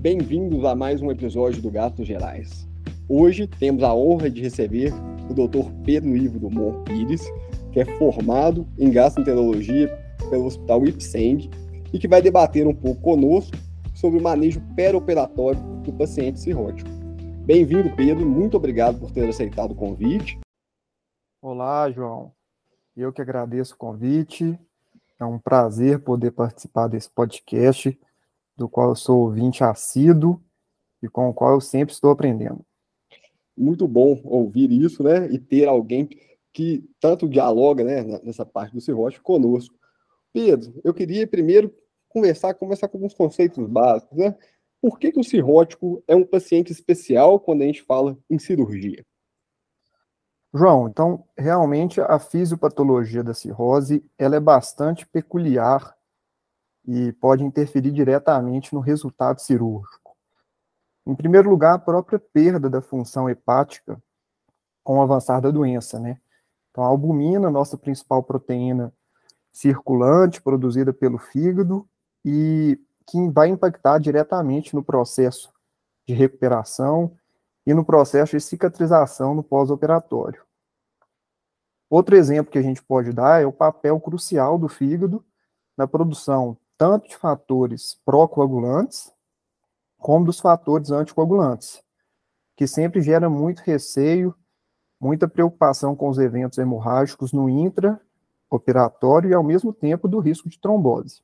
Bem-vindos a mais um episódio do Gastos Gerais. Hoje temos a honra de receber o Dr. Pedro Ivo do Mon Pires, que é formado em gastroenterologia pelo Hospital Ipseng e que vai debater um pouco conosco sobre o manejo perioperatório do paciente cirrótico. Bem-vindo, Pedro. Muito obrigado por ter aceitado o convite. Olá, João. Eu que agradeço o convite. É um prazer poder participar desse podcast, do qual eu sou ouvinte assíduo e com o qual eu sempre estou aprendendo. Muito bom ouvir isso, né? E ter alguém que tanto dialoga, né, nessa parte do cirrótico conosco. Pedro, eu queria primeiro conversar, conversar com alguns conceitos básicos, né? Por que, que o cirrótico é um paciente especial quando a gente fala em cirurgia? João, então, realmente a fisiopatologia da cirrose, ela é bastante peculiar e pode interferir diretamente no resultado cirúrgico. Em primeiro lugar, a própria perda da função hepática com o avançar da doença, né? Então, a albumina, nossa principal proteína circulante, produzida pelo fígado, e que vai impactar diretamente no processo de recuperação e no processo de cicatrização no pós-operatório. Outro exemplo que a gente pode dar é o papel crucial do fígado na produção tanto de fatores pró-coagulantes como dos fatores anticoagulantes, que sempre gera muito receio, muita preocupação com os eventos hemorrágicos no intra-operatório e, ao mesmo tempo, do risco de trombose.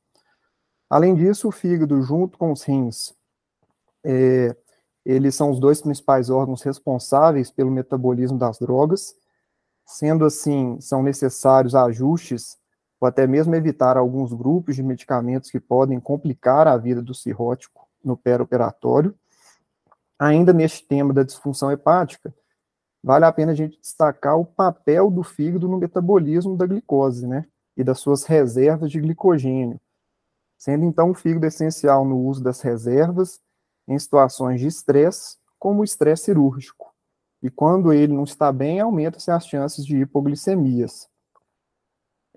Além disso, o fígado, junto com os rins, é, eles são os dois principais órgãos responsáveis pelo metabolismo das drogas. Sendo assim, são necessários ajustes ou até mesmo evitar alguns grupos de medicamentos que podem complicar a vida do cirrótico no operatório. Ainda neste tema da disfunção hepática, vale a pena a gente destacar o papel do fígado no metabolismo da glicose, né? E das suas reservas de glicogênio, sendo então o fígado essencial no uso das reservas em situações de estresse, como o estresse cirúrgico. E quando ele não está bem, aumenta-se as chances de hipoglicemias.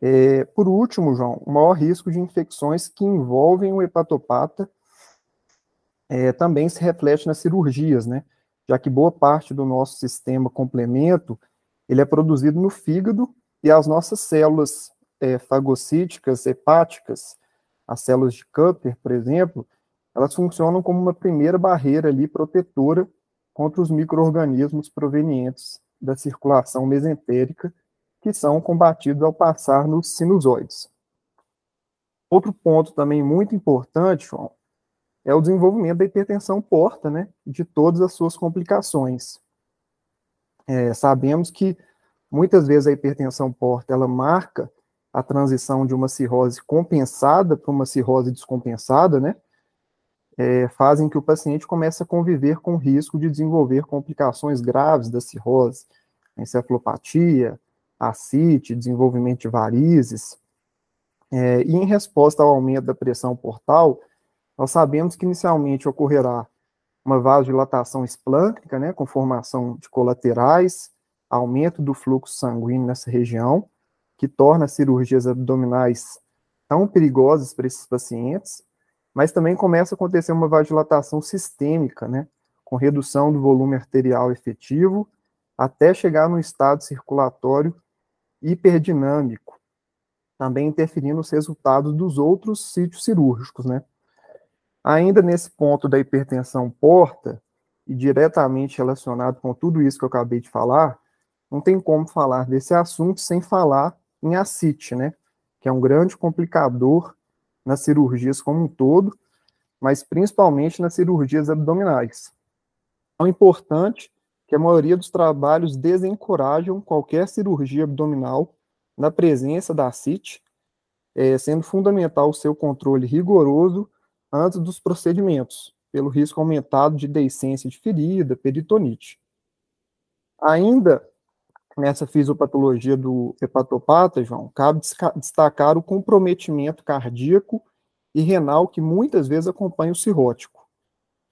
É, por último, João, o maior risco de infecções que envolvem o hepatopata é, também se reflete nas cirurgias, né? Já que boa parte do nosso sistema complemento ele é produzido no fígado e as nossas células é, fagocíticas hepáticas as células de Kupper, por exemplo, elas funcionam como uma primeira barreira ali protetora contra os micro-organismos provenientes da circulação mesentérica, que são combatidos ao passar nos sinusoides. Outro ponto também muito importante, João, é o desenvolvimento da hipertensão porta, né, de todas as suas complicações. É, sabemos que muitas vezes a hipertensão porta, ela marca a transição de uma cirrose compensada para uma cirrose descompensada, né, é, fazem que o paciente comece a conviver com o risco de desenvolver complicações graves da cirrose, encefalopatia, ascite, desenvolvimento de varizes. É, e em resposta ao aumento da pressão portal, nós sabemos que inicialmente ocorrerá uma vasodilatação esplâncnica, né, com formação de colaterais, aumento do fluxo sanguíneo nessa região, que torna as cirurgias abdominais tão perigosas para esses pacientes, mas também começa a acontecer uma vasodilatação sistêmica, né, com redução do volume arterial efetivo, até chegar no estado circulatório hiperdinâmico, também interferindo nos resultados dos outros sítios cirúrgicos, né. Ainda nesse ponto da hipertensão porta, e diretamente relacionado com tudo isso que eu acabei de falar, não tem como falar desse assunto sem falar em ascite, né? Que é um grande complicador nas cirurgias como um todo, mas principalmente nas cirurgias abdominais. É importante que a maioria dos trabalhos desencorajam qualquer cirurgia abdominal na presença da ascite, é, sendo fundamental o seu controle rigoroso antes dos procedimentos, pelo risco aumentado de deiscência de ferida, peritonite. Ainda nessa fisiopatologia do hepatopata, João, cabe destacar o comprometimento cardíaco e renal que muitas vezes acompanha o cirrótico.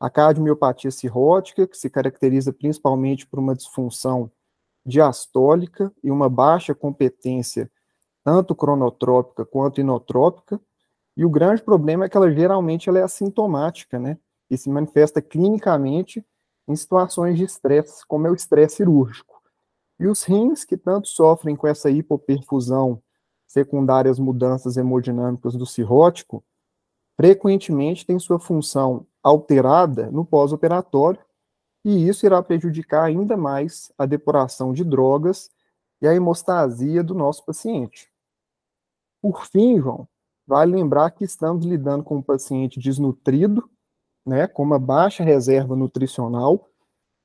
A cardiomiopatia cirrótica, que se caracteriza principalmente por uma disfunção diastólica e uma baixa competência tanto cronotrópica quanto inotrópica, e o grande problema é que ela geralmente ela é assintomática, né? e se manifesta clinicamente em situações de estresse, como é o estresse cirúrgico. E os rins, que tanto sofrem com essa hipoperfusão secundária às mudanças hemodinâmicas do cirrótico, frequentemente têm sua função alterada no pós-operatório, e isso irá prejudicar ainda mais a depuração de drogas e a hemostasia do nosso paciente. Por fim, João, vale lembrar que estamos lidando com um paciente desnutrido, né, com uma baixa reserva nutricional,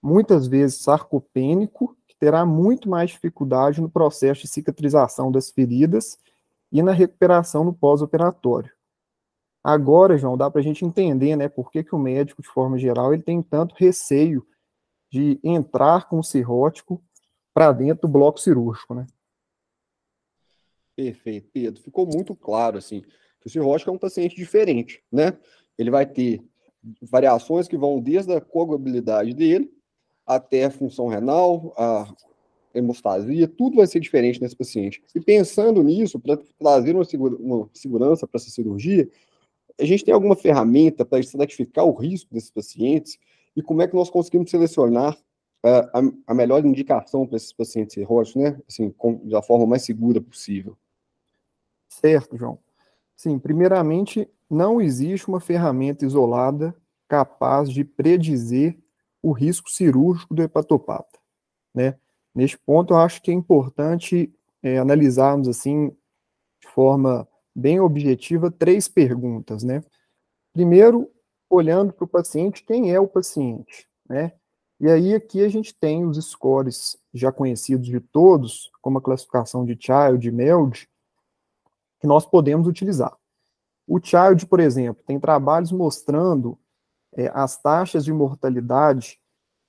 muitas vezes sarcopênico, que terá muito mais dificuldade no processo de cicatrização das feridas e na recuperação no pós-operatório. Agora, João, dá para a gente entender, né, por que, que o médico, de forma geral, ele tem tanto receio de entrar com o cirrótico para dentro do bloco cirúrgico, né? Perfeito, Pedro. Ficou muito claro, assim, que o cirrótico é um paciente diferente, né? Ele vai ter variações que vão desde a coagulabilidade dele até a função renal, a hemostasia, tudo vai ser diferente nesse paciente. E pensando nisso, para trazer uma, uma segurança para essa cirurgia, a gente tem alguma ferramenta para estratificar o risco desses pacientes e como é que nós conseguimos selecionar uh, a, a, melhor indicação para esses pacientes cirróticos, né? Assim, com, da forma mais segura possível. Certo, João. Sim, primeiramente, não existe uma ferramenta isolada capaz de predizer o risco cirúrgico do hepatopata, né? Neste ponto, eu acho que é importante é, analisarmos, assim, de forma bem objetiva, três perguntas, né? Primeiro, olhando para o paciente, quem é o paciente, né? E aí aqui a gente tem os scores já conhecidos de todos, como a classificação de Child e MELD, que nós podemos utilizar. O Child, por exemplo, tem trabalhos mostrando é, as taxas de mortalidade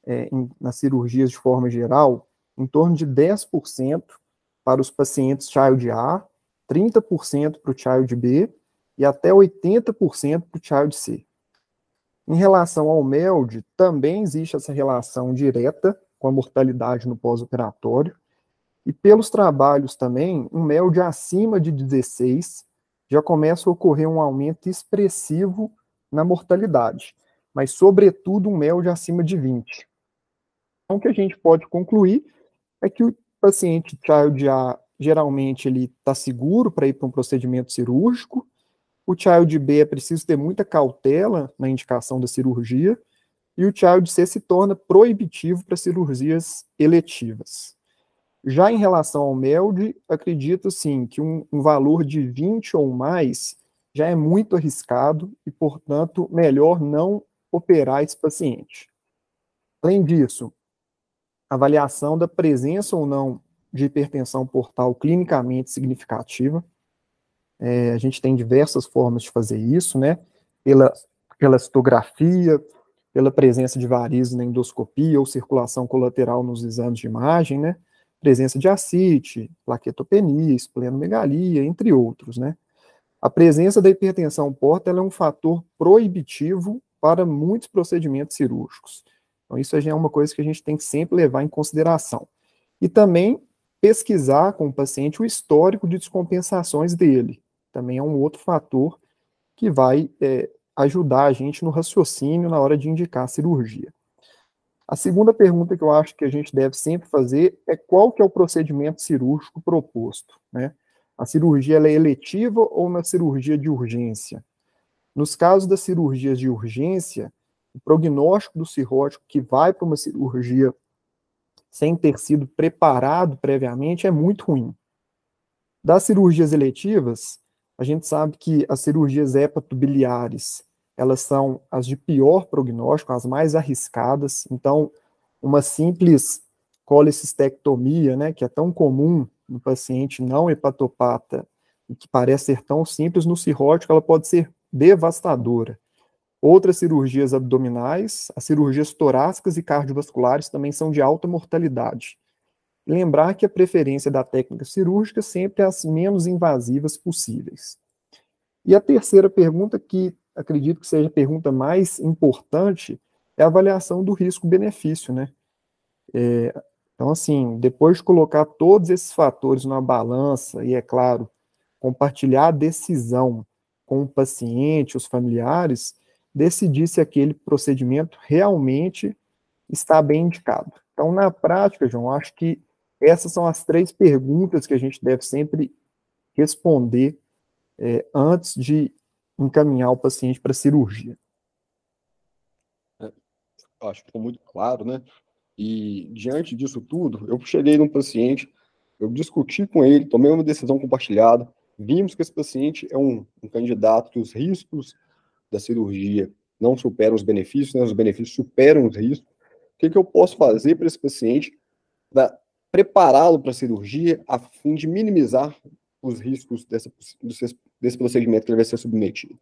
é, em, nas cirurgias de forma geral em torno de 10% para os pacientes Child A, 30% para o Child B e até 80% para o Child C. Em relação ao MELD, também existe essa relação direta com a mortalidade no pós-operatório, e pelos trabalhos também, um MELD acima de 16 já começa a ocorrer um aumento expressivo na mortalidade, mas sobretudo um MELD acima de 20. Então, o que a gente pode concluir é que o paciente Child A, geralmente, ele está seguro para ir para um procedimento cirúrgico, o Child B é preciso ter muita cautela na indicação da cirurgia, e o Child C se torna proibitivo para cirurgias eletivas. Já em relação ao MELD, acredito sim que um, um, valor de 20 ou mais já é muito arriscado e, portanto, melhor não operar esse paciente. Além disso, avaliação da presença ou não de hipertensão portal clinicamente significativa. É, a gente tem diversas formas de fazer isso, né? Pela, pela citografia, pela presença de varizes na endoscopia ou circulação colateral nos exames de imagem, né? Presença de ascite, plaquetopenia, esplenomegalia, entre outros, né? A presença da hipertensão porta é um fator proibitivo para muitos procedimentos cirúrgicos. Então, isso já é uma coisa que a gente tem que sempre levar em consideração. E também pesquisar com o paciente o histórico de descompensações dele também é um outro fator que vai é, ajudar a gente no raciocínio na hora de indicar a cirurgia. A segunda pergunta que eu acho que a gente deve sempre fazer é qual que é o procedimento cirúrgico proposto, né? A cirurgia é eletiva ou na cirurgia de urgência? Nos casos das cirurgias de urgência, o prognóstico do cirrótico que vai para uma cirurgia sem ter sido preparado previamente é muito ruim. Das cirurgias eletivas, a gente sabe que as cirurgias hepatobiliares, elas são as de pior prognóstico, as mais arriscadas. Então, uma simples colecistectomia, né, que é tão comum no paciente não hepatopata e que parece ser tão simples, no cirrótico ela pode ser devastadora. Outras cirurgias abdominais, as cirurgias torácicas e cardiovasculares também são de alta mortalidade. Lembrar que a preferência da técnica cirúrgica sempre é as menos invasivas possíveis. E a terceira pergunta, que acredito que seja a pergunta mais importante, é a avaliação do risco-benefício, né? É, então, assim, depois de colocar todos esses fatores numa balança, e é claro, compartilhar a decisão com o paciente, os familiares, decidir se aquele procedimento realmente está bem indicado. Então, na prática, João, acho que essas são as três perguntas que a gente deve sempre responder é, antes de encaminhar o paciente para cirurgia. É, acho que ficou muito claro, né? E diante disso tudo, eu cheguei num paciente, eu discuti com ele, tomei uma decisão compartilhada, vimos que esse paciente é um, um candidato que os riscos da cirurgia não superam os benefícios, né? os benefícios superam os riscos. O que, que eu posso fazer para esse paciente para prepará-lo para a cirurgia a fim de minimizar os riscos dessa, desse procedimento que ele vai ser submetido?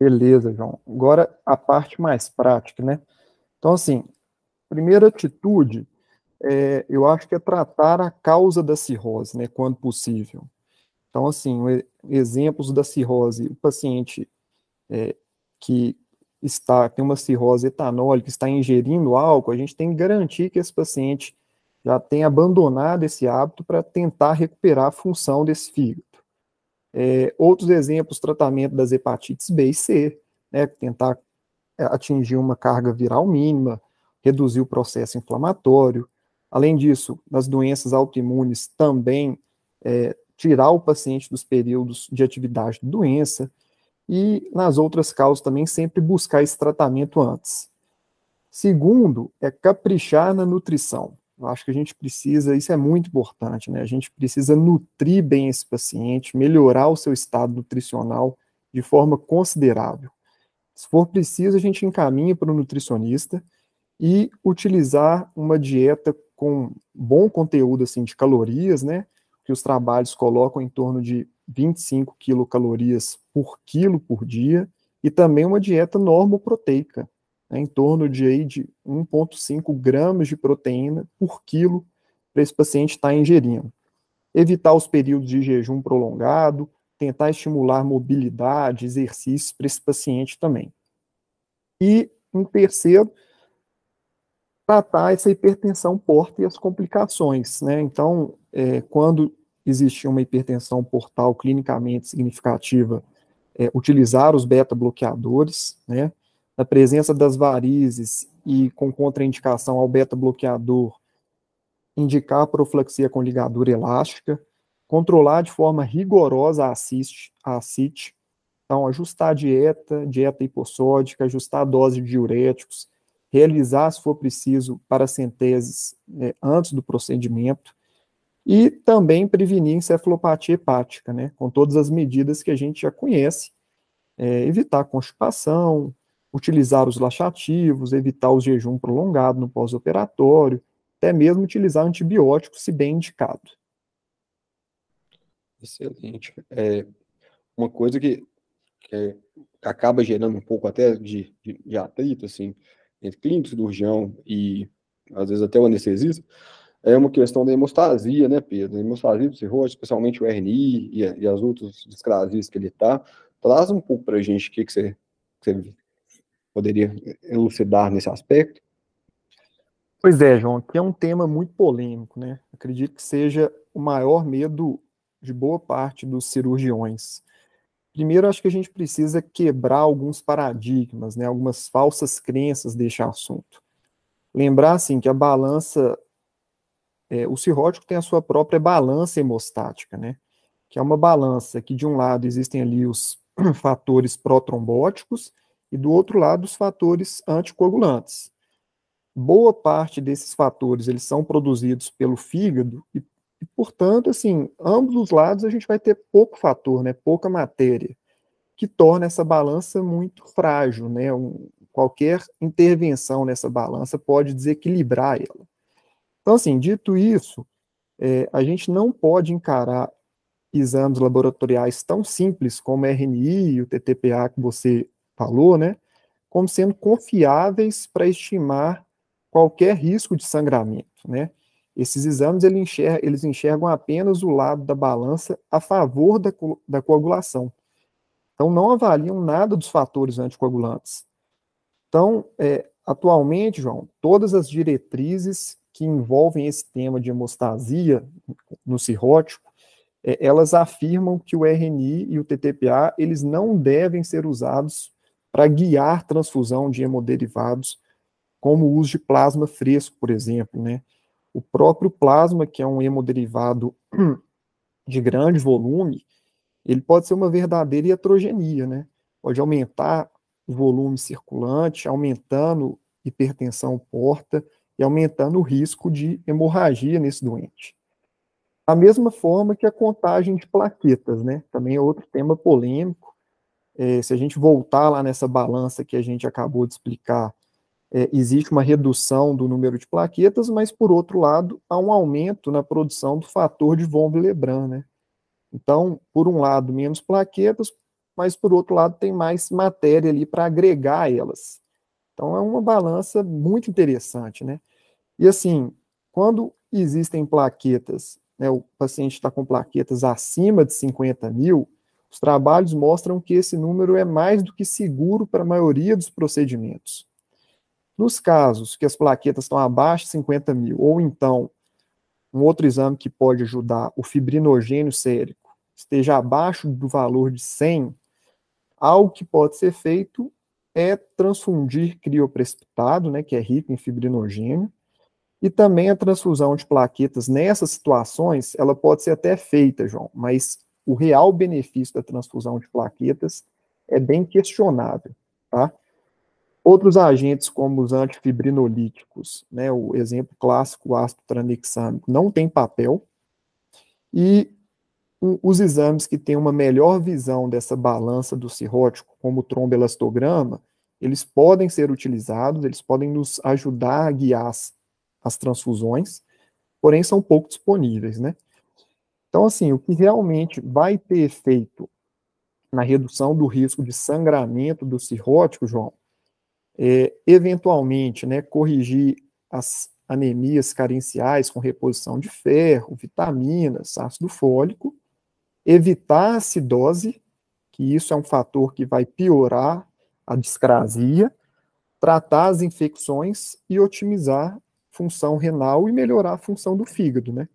Beleza, João. Agora a parte mais prática, né? Então, assim, primeira atitude, é, eu acho que é tratar a causa da cirrose, né, quando possível. Então, assim, exemplos da cirrose, o paciente é, que está, tem uma cirrose etanólica, está ingerindo álcool, a gente tem que garantir que esse paciente já tenha abandonado esse hábito para tentar recuperar a função desse fígado. É, outros exemplos, tratamento das hepatites B e C, né, tentar é, atingir uma carga viral mínima, reduzir o processo inflamatório. Além disso, nas doenças autoimunes, também é, tirar o paciente dos períodos de atividade da doença. E nas outras causas também, sempre buscar esse tratamento antes. Segundo, é caprichar na nutrição. Eu acho que a gente precisa, isso é muito importante, né? A gente precisa nutrir bem esse paciente, melhorar o seu estado nutricional de forma considerável. Se for preciso, a gente encaminha para o nutricionista e utilizar uma dieta com bom conteúdo assim de calorias, né? Que os trabalhos colocam em torno de 25 quilocalorias por quilo por dia e também uma dieta normoproteica, né, em torno de, aí, de 1,5 gramas de proteína por quilo para esse paciente estar tá ingerindo. Evitar os períodos de jejum prolongado, tentar estimular mobilidade, exercícios para esse paciente também. E, em terceiro, tratar essa hipertensão porta e as complicações, né? Então, é, quando existe uma hipertensão portal clinicamente significativa, é, utilizar os beta-bloqueadores, né? Na presença das varizes e com contraindicação ao beta-bloqueador, indicar a profilaxia com ligadura elástica, controlar de forma rigorosa a CIT, a então ajustar a dieta, dieta hipossódica, ajustar a dose de diuréticos, realizar, se for preciso, paracenteses né, antes do procedimento, e também prevenir encefalopatia hepática, né, com todas as medidas que a gente já conhece, é, evitar constipação, utilizar os laxativos, evitar o jejum prolongado no pós-operatório, até mesmo utilizar antibióticos, se bem indicado. Excelente. É, uma coisa que, que acaba gerando um pouco até de, de, de atrito, assim, entre clínico, cirurgião e às vezes até o anestesista, é uma questão da hemostasia, né, Pedro? A hemostasia do cirrose, especialmente o RNI e, e as outras discrasias que ele está. Traz um pouco para a gente o que, que, você, que você poderia elucidar nesse aspecto. Pois é, João, que é um tema muito polêmico, né? Acredito que seja o maior medo de boa parte dos cirurgiões. Primeiro, acho que a gente precisa quebrar alguns paradigmas, né, algumas falsas crenças deste assunto. Lembrar, assim, que a balança, é, o cirrótico tem a sua própria balança hemostática, né, que é uma balança que, de um lado, existem ali os fatores protrombóticos e, do outro lado, os fatores anticoagulantes. Boa parte desses fatores, eles são produzidos pelo fígado e e, portanto, assim, ambos os lados a gente vai ter pouco fator, né, pouca matéria, que torna essa balança muito frágil, né, um, qualquer intervenção nessa balança pode desequilibrar ela. Então, assim, dito isso, é, a gente não pode encarar exames laboratoriais tão simples como o RNI e o TTPA que você falou, né, como sendo confiáveis para estimar qualquer risco de sangramento, né? Esses exames eles enxergam, eles enxergam apenas o lado da balança a favor da, da coagulação. Então, não avaliam nada dos fatores anticoagulantes. Então, é, atualmente, João, todas as diretrizes que envolvem esse tema de hemostasia no cirrótico, é, elas afirmam que o RNI e o TTPA, eles não devem ser usados para guiar transfusão de hemoderivados, como o uso de plasma fresco, por exemplo, né? O próprio plasma, que é um hemoderivado de grande volume, ele pode ser uma verdadeira iatrogenia, né? Pode aumentar o volume circulante, aumentando hipertensão porta e aumentando o risco de hemorragia nesse doente. Da mesma forma que a contagem de plaquetas, né? Também é outro tema polêmico. É, se a gente voltar lá nessa balança que a gente acabou de explicar, é, existe uma redução do número de plaquetas, mas, por outro lado, há um aumento na produção do fator de von Willebrand, né? Então, por um lado, menos plaquetas, mas, por outro lado, tem mais matéria ali para agregar elas. Então, é uma balança muito interessante, né? E, assim, quando existem plaquetas, né, o paciente está com plaquetas acima de 50 mil, os trabalhos mostram que esse número é mais do que seguro para a maioria dos procedimentos. Nos casos que as plaquetas estão abaixo de 50 mil, ou então um outro exame que pode ajudar, o fibrinogênio sérico, esteja abaixo do valor de 100, algo que pode ser feito é transfundir crioprecipitado, né, que é rico em fibrinogênio, e também a transfusão de plaquetas nessas situações, ela pode ser até feita, João, mas o real benefício da transfusão de plaquetas é bem questionável, tá? Outros agentes, como os antifibrinolíticos, né, o exemplo clássico, o ácido tranexâmico, não tem papel, e os exames que têm uma melhor visão dessa balança do cirrótico, como o tromboelastograma, eles podem ser utilizados, eles podem nos ajudar a guiar as, as transfusões, porém são pouco disponíveis, né? Então, assim, o que realmente vai ter efeito na redução do risco de sangramento do cirrótico, João, é, eventualmente, né, corrigir as anemias carenciais com reposição de ferro, vitaminas, ácido fólico, evitar a acidose, que isso é um fator que vai piorar a discrasia, tratar as infecções e otimizar função renal e melhorar a função do fígado, né?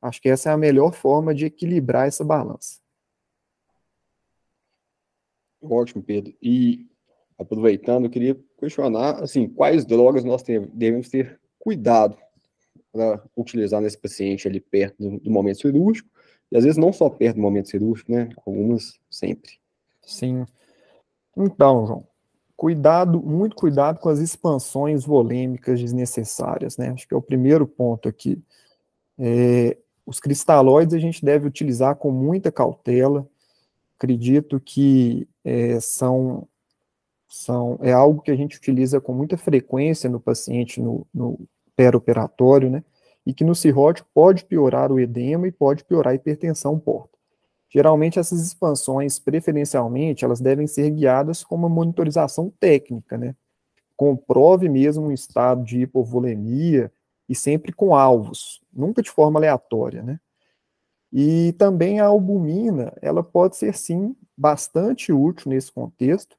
Acho que essa é a melhor forma de equilibrar essa balança. Ótimo, Pedro. E aproveitando, eu queria questionar, assim, quais drogas nós devemos ter cuidado para utilizar nesse paciente ali perto do, do, momento cirúrgico, e às vezes não só perto do momento cirúrgico, né? Algumas sempre. Sim. Então, João, cuidado, muito cuidado com as expansões volêmicas desnecessárias, né? Acho que é o primeiro ponto aqui. É, os cristalóides a gente deve utilizar com muita cautela. Acredito que é, são, são é algo que a gente utiliza com muita frequência no paciente no, no operatório né? E que no cirrótico pode piorar o edema e pode piorar a hipertensão porta. Geralmente essas expansões, preferencialmente, elas devem ser guiadas com uma monitorização técnica, né? Comprove mesmo um estado de hipovolemia, e sempre com alvos, nunca de forma aleatória, né? E também a albumina, ela pode ser sim bastante útil nesse contexto,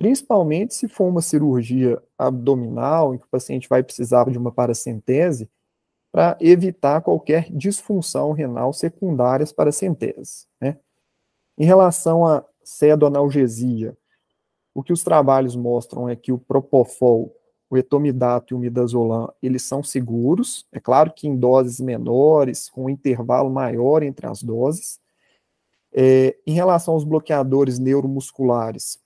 principalmente se for uma cirurgia abdominal em que o paciente vai precisar de uma paracentese para evitar qualquer disfunção renal secundária às paracenteses, né? Em relação à cedoanalgesia, o que os trabalhos mostram é que o propofol o etomidato e o midazolam, eles são seguros, é claro que em doses menores, com um intervalo maior entre as doses. É, em relação aos bloqueadores neuromusculares,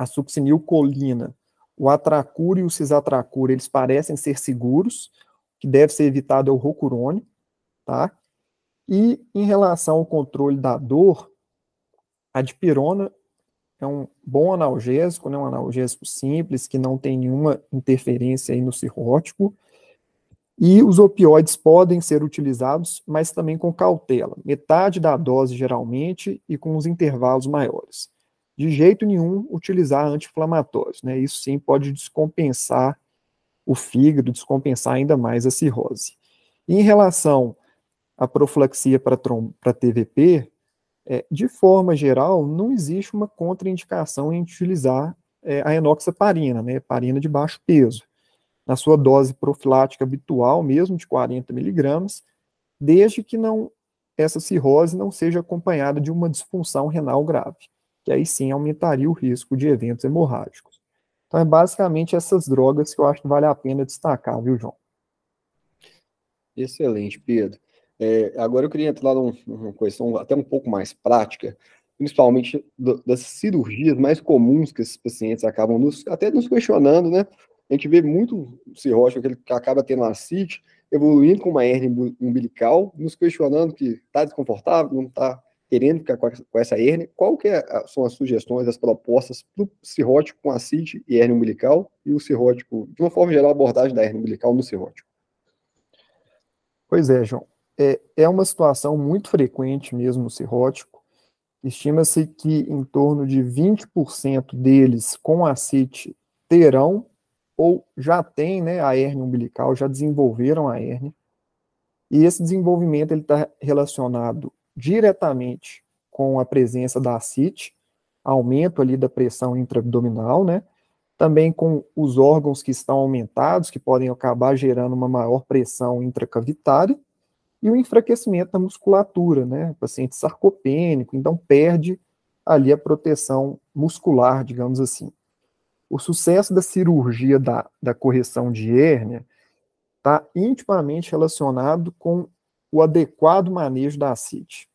a succinilcolina, o atracur e o cisatracur, eles parecem ser seguros, que deve ser evitado é o rocurônio, tá? E em relação ao controle da dor, a dipirona é um bom analgésico, né, um analgésico simples, que não tem nenhuma interferência aí no cirrótico. E os opioides podem ser utilizados, mas também com cautela. Metade da dose, geralmente, e com os intervalos maiores. De jeito nenhum utilizar anti-inflamatórios. Né? Isso sim pode descompensar o fígado, descompensar ainda mais a cirrose. E em relação à profilaxia para TVP, é, de forma geral, não existe uma contraindicação em utilizar é, a enoxaparina, né, parina de baixo peso, na sua dose profilática habitual, mesmo de 40 miligramas, desde que não essa cirrose não seja acompanhada de uma disfunção renal grave, que aí sim aumentaria o risco de eventos hemorrágicos. Então é basicamente essas drogas que eu acho que vale a pena destacar, viu, João? Excelente, Pedro. É, agora eu queria entrar numa questão até um pouco mais prática, principalmente do, das cirurgias mais comuns que esses pacientes acabam nos, até nos questionando, né? A gente vê muito cirrótico que acaba tendo ascite, evoluindo com uma hernia umbilical, nos questionando que está desconfortável, não está querendo ficar com essa hernia. Qual que é, são as sugestões, as propostas para o cirrótico com ascite e hernia umbilical e o cirrótico, de uma forma geral, a abordagem da hernia umbilical no cirrótico? Pois é, João. É, é uma situação muito frequente mesmo no cirrótico, Estima-se que em torno de 20% deles com acite terão ou já têm né, a hernia umbilical, já desenvolveram a hernia. E esse desenvolvimento está relacionado diretamente com a presença da acite, aumento ali da pressão intraabdominal, né? Também com os órgãos que estão aumentados, que podem acabar gerando uma maior pressão intracavitária, e o enfraquecimento da musculatura, né? O paciente sarcopênico, então perde ali a proteção muscular, digamos assim. O sucesso da cirurgia da, da correção de hérnia está intimamente relacionado com o adequado manejo da ascite.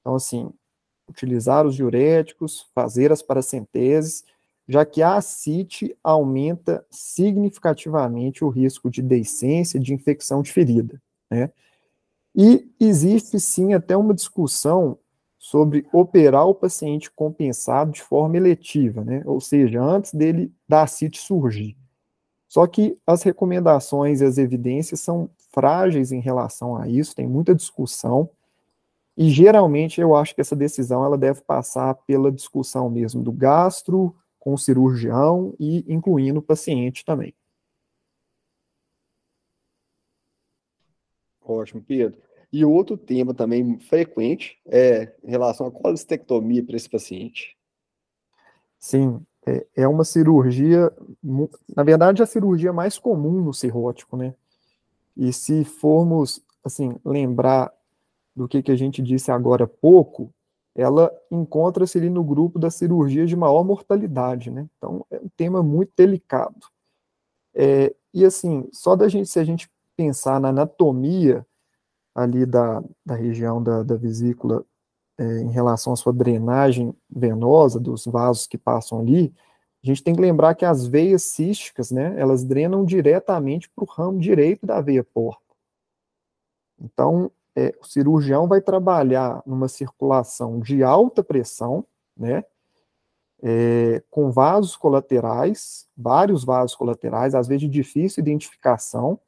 Então, assim, utilizar os diuréticos, fazer as paracenteses, já que a ascite aumenta significativamente o risco de deiscência, de infecção de ferida, né? E existe sim até uma discussão sobre operar o paciente compensado de forma eletiva, né? ou seja, antes dele da CIT surgir. Só que as recomendações e as evidências são frágeis em relação a isso, tem muita discussão, e geralmente eu acho que essa decisão ela deve passar pela discussão mesmo do gastro com o cirurgião e incluindo o paciente também. Ótimo, Pedro. E outro tema também frequente é em relação à colestectomia para esse paciente. Sim, é, é uma cirurgia, na verdade, a cirurgia mais comum no cirrótico, né? E se formos, assim, lembrar do que, que a gente disse agora há pouco, ela encontra-se ali no grupo da cirurgia de maior mortalidade, né? Então, é um tema muito delicado. É, e assim, só da gente, se a gente pensar na anatomia ali da, da região da, da vesícula é, em relação à sua drenagem venosa dos vasos que passam ali, a gente tem que lembrar que as veias císticas, né, elas drenam diretamente para o ramo direito da veia porta. Então, é, o cirurgião vai trabalhar numa circulação de alta pressão, né, é, com vasos colaterais, vários vasos colaterais, às vezes de difícil identificação,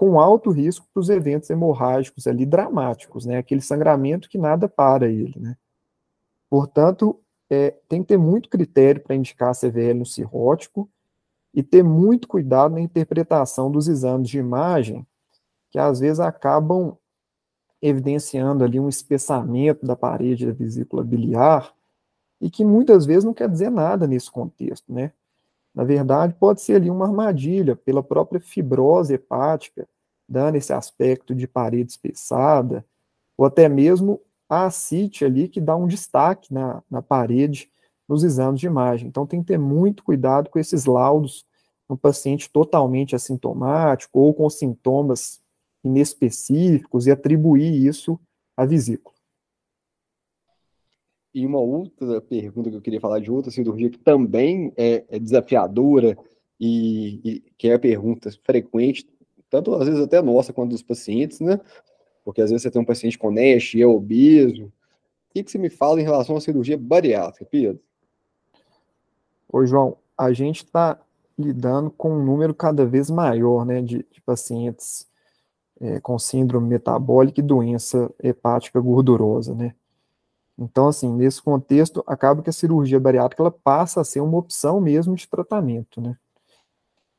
com alto risco para os eventos hemorrágicos ali dramáticos, né? Aquele sangramento que nada para ele, né? Portanto, é, tem que ter muito critério para indicar CVL no cirrótico e ter muito cuidado na interpretação dos exames de imagem, que às vezes acabam evidenciando ali um espessamento da parede da vesícula biliar e que muitas vezes não quer dizer nada nesse contexto, né? Na verdade, pode ser ali uma armadilha pela própria fibrose hepática, dando esse aspecto de parede espessada, ou até mesmo a ascite ali que dá um destaque na, na parede nos exames de imagem. Então tem que ter muito cuidado com esses laudos no paciente totalmente assintomático ou com sintomas inespecíficos e atribuir isso à vesícula. E uma outra pergunta que eu queria falar de outra cirurgia que também é, é desafiadora e, e, que é a pergunta frequente, tanto às vezes até nossa quanto dos pacientes, né? Porque às vezes você tem um paciente com NASH e é obeso. O que, que você me fala em relação à cirurgia bariátrica, Pedro? Ô, João, a gente está lidando com um número cada vez maior, né, de, de pacientes é, com síndrome metabólica e doença hepática gordurosa, né? Então, assim, nesse contexto, acaba que a cirurgia bariátrica ela passa a ser uma opção mesmo de tratamento, né?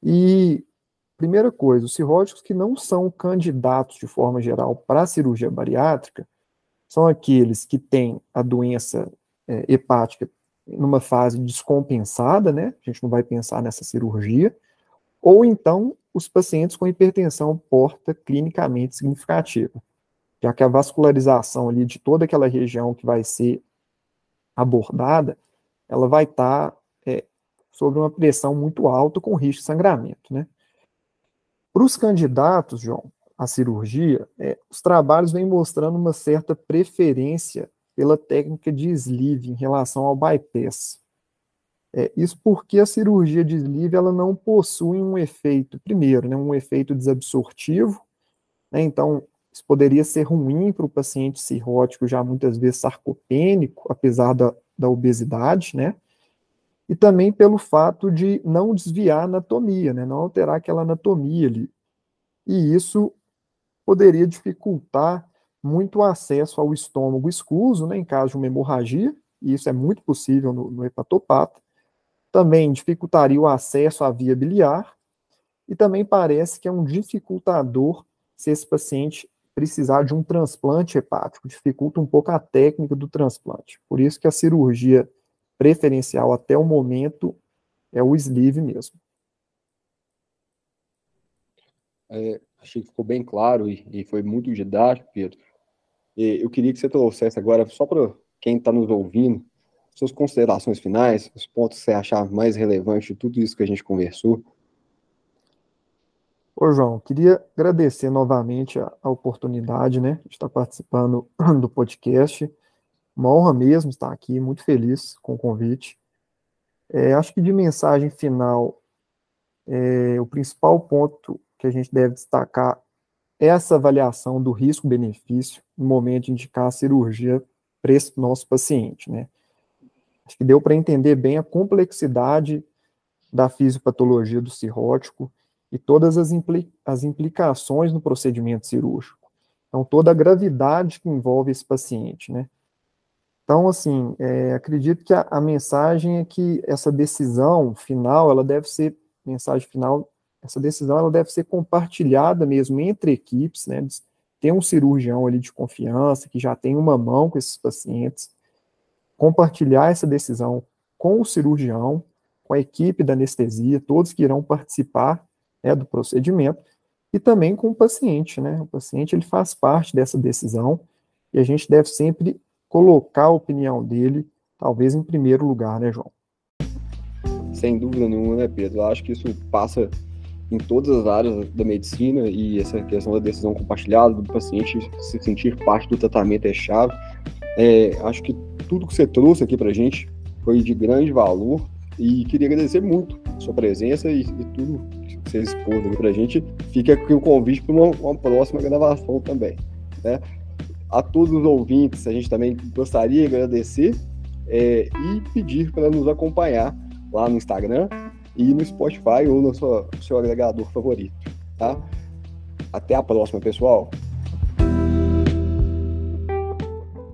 E, primeira coisa, os cirróticos que não são candidatos, de forma geral, para a cirurgia bariátrica, são aqueles que têm a doença é, hepática numa fase descompensada, né? A gente não vai pensar nessa cirurgia. Ou então, os pacientes com hipertensão porta clinicamente significativa já que a vascularização ali de toda aquela região que vai ser abordada ela vai estar tá, é, uma pressão muito alta com risco de sangramento, né? Para os candidatos, João, à cirurgia, é, os trabalhos vêm mostrando uma certa preferência pela técnica de sleeve em relação ao bypass. É, isso porque a cirurgia de sleeve ela não possui um efeito, primeiro, né, um efeito desabsortivo, né, então isso poderia ser ruim para o paciente cirrótico, já muitas vezes sarcopênico, apesar da, da obesidade, né, e também pelo fato de não desviar a anatomia, né, não alterar aquela anatomia ali. E isso poderia dificultar muito o acesso ao estômago escuso, né, em caso de uma hemorragia, e isso é muito possível no, no hepatopata, também dificultaria o acesso à via biliar e também parece que é um dificultador se esse paciente precisar de um transplante hepático, dificulta um pouco a técnica do transplante. Por isso que a cirurgia preferencial até o momento é o sleeve mesmo. É, achei que ficou bem claro e, e foi muito didático, Pedro. E eu queria que você trouxesse agora, só para quem está nos ouvindo, suas considerações finais, os pontos que você achar mais relevantes de tudo isso que a gente conversou. Ô, João, queria agradecer novamente a, a oportunidade, né, de estar participando do podcast. Uma honra mesmo estar aqui, muito feliz com o convite. É, acho que de mensagem final, é, o principal ponto que a gente deve destacar é essa avaliação do risco-benefício no momento de indicar a cirurgia para esse nosso paciente, né? Acho que deu para entender bem a complexidade da fisiopatologia do cirrótico e todas as, impli as implicações no procedimento cirúrgico. Então, toda a gravidade que envolve esse paciente, né? Então, assim, é, acredito que a, a, mensagem é que essa decisão final, ela deve ser, mensagem final, essa decisão, ela deve ser compartilhada mesmo entre equipes, né? Ter um cirurgião ali de confiança, que já tem uma mão com esses pacientes, compartilhar essa decisão com o cirurgião, com a equipe da anestesia, todos que irão participar né, do procedimento, e também com o paciente, né? O paciente ele faz parte dessa decisão e a gente deve sempre colocar a opinião dele, talvez em primeiro lugar, né, João? Sem dúvida nenhuma, né, Pedro? Eu acho que isso passa em todas as áreas da medicina e essa questão da decisão compartilhada do paciente se sentir parte do tratamento é chave. É, acho que tudo que você trouxe aqui para gente foi de grande valor e queria agradecer muito a sua presença e, e tudo que você expôs aqui para gente. Fica aqui o convite para uma, uma, próxima gravação também. Né? A todos os ouvintes, a gente também gostaria de agradecer é, e pedir para nos acompanhar lá no Instagram e no Spotify ou no seu, seu agregador favorito. Tá? Até a próxima, pessoal!